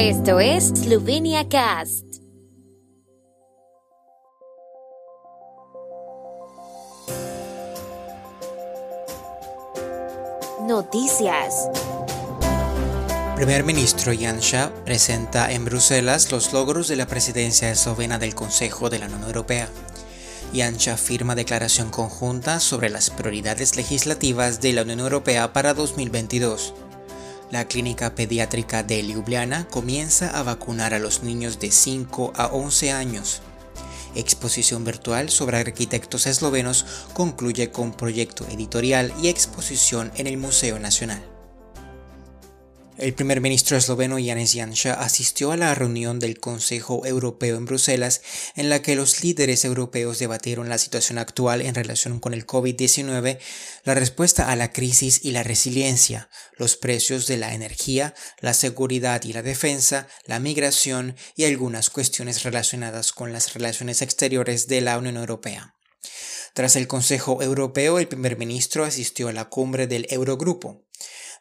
Esto es Slovenia Cast. Noticias. Primer ministro Janša presenta en Bruselas los logros de la presidencia eslovena del Consejo de la Unión Europea. Janša firma declaración conjunta sobre las prioridades legislativas de la Unión Europea para 2022. La clínica pediátrica de Ljubljana comienza a vacunar a los niños de 5 a 11 años. Exposición virtual sobre arquitectos eslovenos concluye con proyecto editorial y exposición en el Museo Nacional. El primer ministro esloveno Janez Janša asistió a la reunión del Consejo Europeo en Bruselas, en la que los líderes europeos debatieron la situación actual en relación con el COVID-19, la respuesta a la crisis y la resiliencia, los precios de la energía, la seguridad y la defensa, la migración y algunas cuestiones relacionadas con las relaciones exteriores de la Unión Europea. Tras el Consejo Europeo, el primer ministro asistió a la cumbre del Eurogrupo.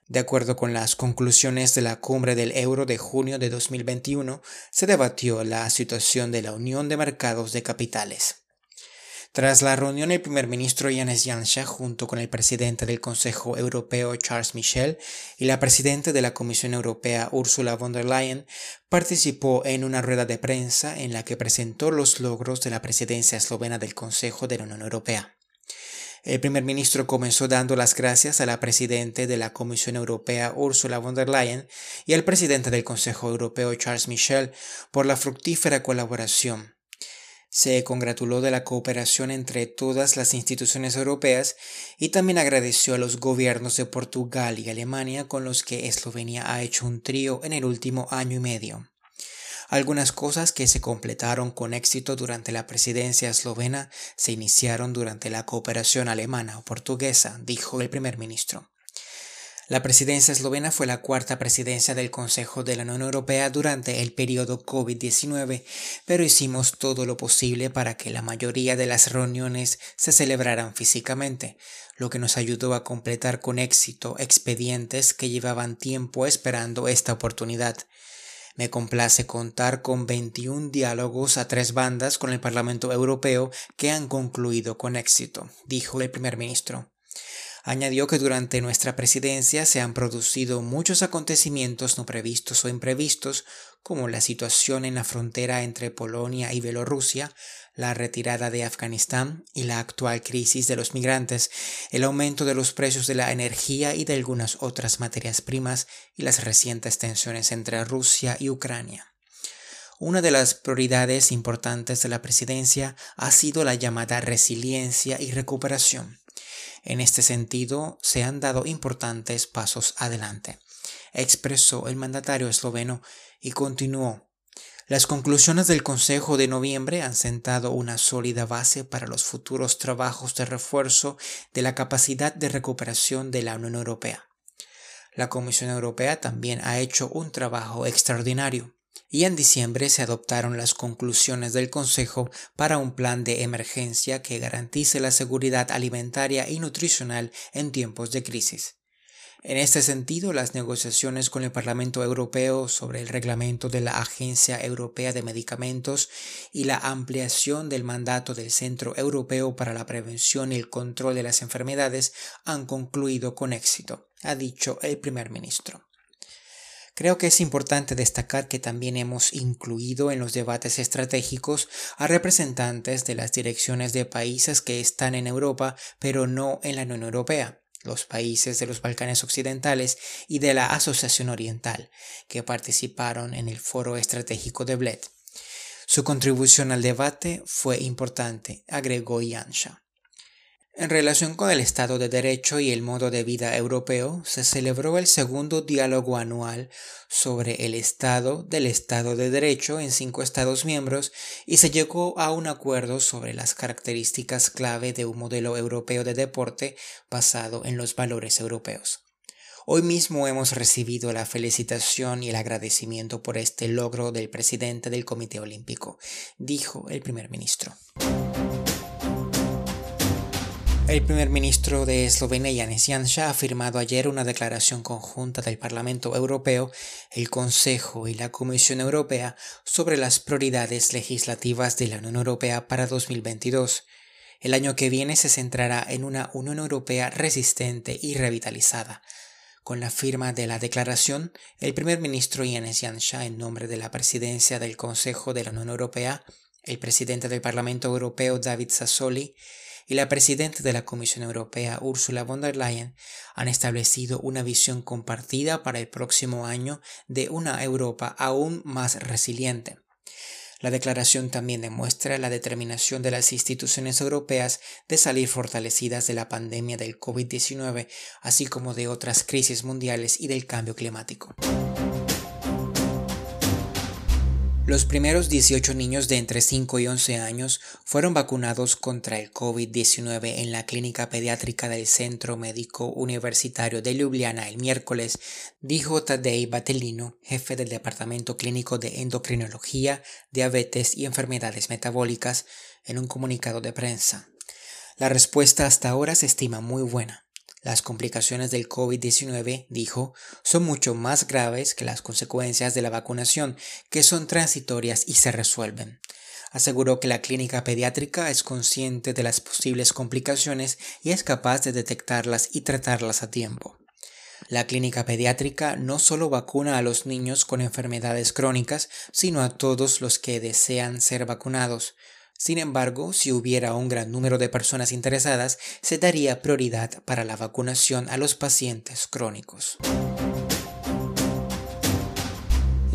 De acuerdo con las conclusiones de la cumbre del euro de junio de 2021, se debatió la situación de la Unión de Mercados de Capitales. Tras la reunión, el primer ministro Janez Janša, junto con el presidente del Consejo Europeo Charles Michel y la presidenta de la Comisión Europea Ursula von der Leyen, participó en una rueda de prensa en la que presentó los logros de la presidencia eslovena del Consejo de la Unión Europea. El primer ministro comenzó dando las gracias a la presidenta de la Comisión Europea Ursula von der Leyen y al presidente del Consejo Europeo Charles Michel por la fructífera colaboración. Se congratuló de la cooperación entre todas las instituciones europeas y también agradeció a los gobiernos de Portugal y Alemania con los que Eslovenia ha hecho un trío en el último año y medio. Algunas cosas que se completaron con éxito durante la presidencia eslovena se iniciaron durante la cooperación alemana o portuguesa, dijo el primer ministro. La presidencia eslovena fue la cuarta presidencia del Consejo de la Unión Europea durante el periodo COVID-19, pero hicimos todo lo posible para que la mayoría de las reuniones se celebraran físicamente, lo que nos ayudó a completar con éxito expedientes que llevaban tiempo esperando esta oportunidad. Me complace contar con 21 diálogos a tres bandas con el Parlamento Europeo que han concluido con éxito, dijo el primer ministro. Añadió que durante nuestra presidencia se han producido muchos acontecimientos no previstos o imprevistos, como la situación en la frontera entre Polonia y Bielorrusia, la retirada de Afganistán y la actual crisis de los migrantes, el aumento de los precios de la energía y de algunas otras materias primas y las recientes tensiones entre Rusia y Ucrania. Una de las prioridades importantes de la presidencia ha sido la llamada resiliencia y recuperación. En este sentido, se han dado importantes pasos adelante, expresó el mandatario esloveno y continuó las conclusiones del Consejo de noviembre han sentado una sólida base para los futuros trabajos de refuerzo de la capacidad de recuperación de la Unión Europea. La Comisión Europea también ha hecho un trabajo extraordinario y en diciembre se adoptaron las conclusiones del Consejo para un plan de emergencia que garantice la seguridad alimentaria y nutricional en tiempos de crisis. En este sentido, las negociaciones con el Parlamento Europeo sobre el reglamento de la Agencia Europea de Medicamentos y la ampliación del mandato del Centro Europeo para la Prevención y el Control de las Enfermedades han concluido con éxito, ha dicho el primer ministro. Creo que es importante destacar que también hemos incluido en los debates estratégicos a representantes de las direcciones de países que están en Europa pero no en la Unión Europea los países de los Balcanes Occidentales y de la Asociación Oriental, que participaron en el Foro Estratégico de Bled. Su contribución al debate fue importante, agregó Yansha. En relación con el Estado de Derecho y el modo de vida europeo, se celebró el segundo diálogo anual sobre el Estado del Estado de Derecho en cinco Estados miembros y se llegó a un acuerdo sobre las características clave de un modelo europeo de deporte basado en los valores europeos. Hoy mismo hemos recibido la felicitación y el agradecimiento por este logro del presidente del Comité Olímpico, dijo el primer ministro. El primer ministro de Eslovenia, Janez Janša, ha firmado ayer una declaración conjunta del Parlamento Europeo, el Consejo y la Comisión Europea sobre las prioridades legislativas de la Unión Europea para 2022. El año que viene se centrará en una Unión Europea resistente y revitalizada. Con la firma de la declaración, el primer ministro Janez Janša, en nombre de la presidencia del Consejo de la Unión Europea, el presidente del Parlamento Europeo David Sassoli y la presidenta de la Comisión Europea, Ursula von der Leyen, han establecido una visión compartida para el próximo año de una Europa aún más resiliente. La declaración también demuestra la determinación de las instituciones europeas de salir fortalecidas de la pandemia del COVID-19, así como de otras crisis mundiales y del cambio climático. Los primeros 18 niños de entre 5 y 11 años fueron vacunados contra el COVID-19 en la clínica pediátrica del Centro Médico Universitario de Ljubljana el miércoles, dijo Tadej Batelino, jefe del Departamento Clínico de Endocrinología, Diabetes y Enfermedades Metabólicas, en un comunicado de prensa. La respuesta hasta ahora se estima muy buena. Las complicaciones del COVID-19, dijo, son mucho más graves que las consecuencias de la vacunación, que son transitorias y se resuelven. Aseguró que la clínica pediátrica es consciente de las posibles complicaciones y es capaz de detectarlas y tratarlas a tiempo. La clínica pediátrica no solo vacuna a los niños con enfermedades crónicas, sino a todos los que desean ser vacunados. Sin embargo, si hubiera un gran número de personas interesadas, se daría prioridad para la vacunación a los pacientes crónicos.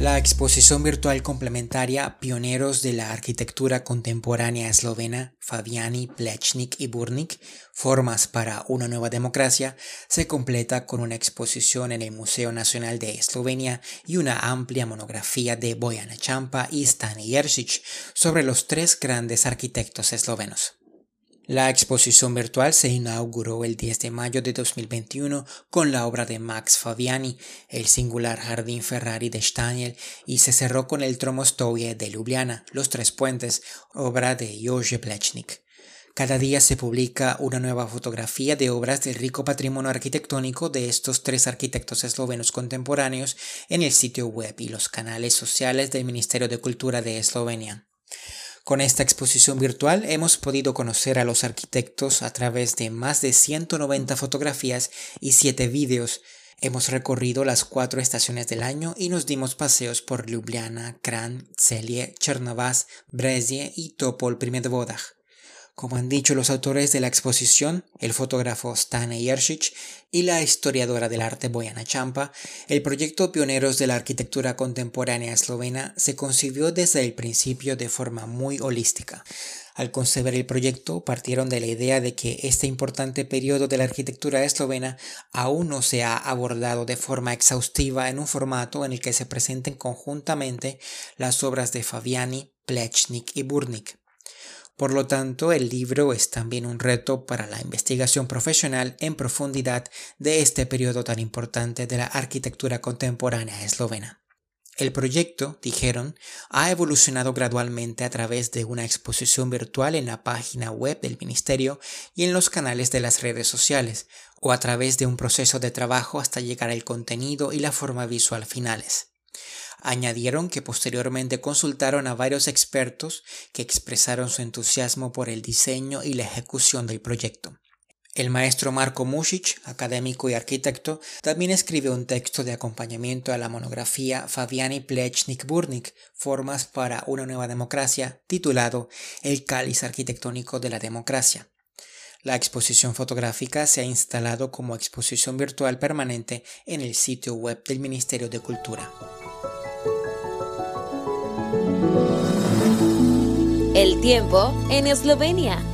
La exposición virtual complementaria Pioneros de la Arquitectura Contemporánea Eslovena, Fabiani, Plechnik y Burnik, Formas para una Nueva Democracia, se completa con una exposición en el Museo Nacional de Eslovenia y una amplia monografía de Bojana Champa y Stani Jersic sobre los tres grandes arquitectos eslovenos. La exposición virtual se inauguró el 10 de mayo de 2021 con la obra de Max Fabiani, el singular Jardín Ferrari de Staniel, y se cerró con el Tromostoye de Ljubljana, Los Tres Puentes, obra de Jože Plechnik. Cada día se publica una nueva fotografía de obras del rico patrimonio arquitectónico de estos tres arquitectos eslovenos contemporáneos en el sitio web y los canales sociales del Ministerio de Cultura de Eslovenia. Con esta exposición virtual hemos podido conocer a los arquitectos a través de más de 190 fotografías y 7 vídeos. Hemos recorrido las cuatro estaciones del año y nos dimos paseos por Ljubljana, Kran, Celie, Chernavas, Brezie y Topol Primedvodaj. Como han dicho los autores de la exposición, el fotógrafo Stane Jersic y la historiadora del arte Bojana Champa, el proyecto Pioneros de la Arquitectura Contemporánea Eslovena se concibió desde el principio de forma muy holística. Al conceber el proyecto, partieron de la idea de que este importante periodo de la arquitectura eslovena aún no se ha abordado de forma exhaustiva en un formato en el que se presenten conjuntamente las obras de Fabiani, Plechnik y Burnik. Por lo tanto, el libro es también un reto para la investigación profesional en profundidad de este periodo tan importante de la arquitectura contemporánea eslovena. El proyecto, dijeron, ha evolucionado gradualmente a través de una exposición virtual en la página web del Ministerio y en los canales de las redes sociales, o a través de un proceso de trabajo hasta llegar al contenido y la forma visual finales. Añadieron que posteriormente consultaron a varios expertos que expresaron su entusiasmo por el diseño y la ejecución del proyecto. El maestro Marco Music, académico y arquitecto, también escribe un texto de acompañamiento a la monografía Fabiani Plechnik Burnik, Formas para una nueva democracia, titulado El cáliz arquitectónico de la democracia. La exposición fotográfica se ha instalado como exposición virtual permanente en el sitio web del Ministerio de Cultura. El tiempo en Eslovenia.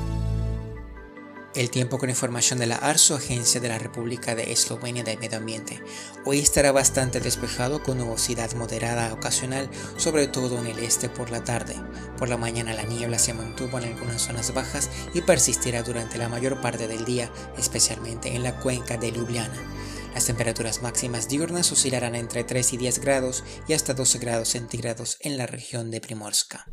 El tiempo con información de la ARSO, Agencia de la República de Eslovenia de Medio Ambiente. Hoy estará bastante despejado con nubosidad moderada ocasional, sobre todo en el este por la tarde. Por la mañana la niebla se mantuvo en algunas zonas bajas y persistirá durante la mayor parte del día, especialmente en la cuenca de Ljubljana. Las temperaturas máximas diurnas oscilarán entre 3 y 10 grados y hasta 12 grados centígrados en la región de Primorska.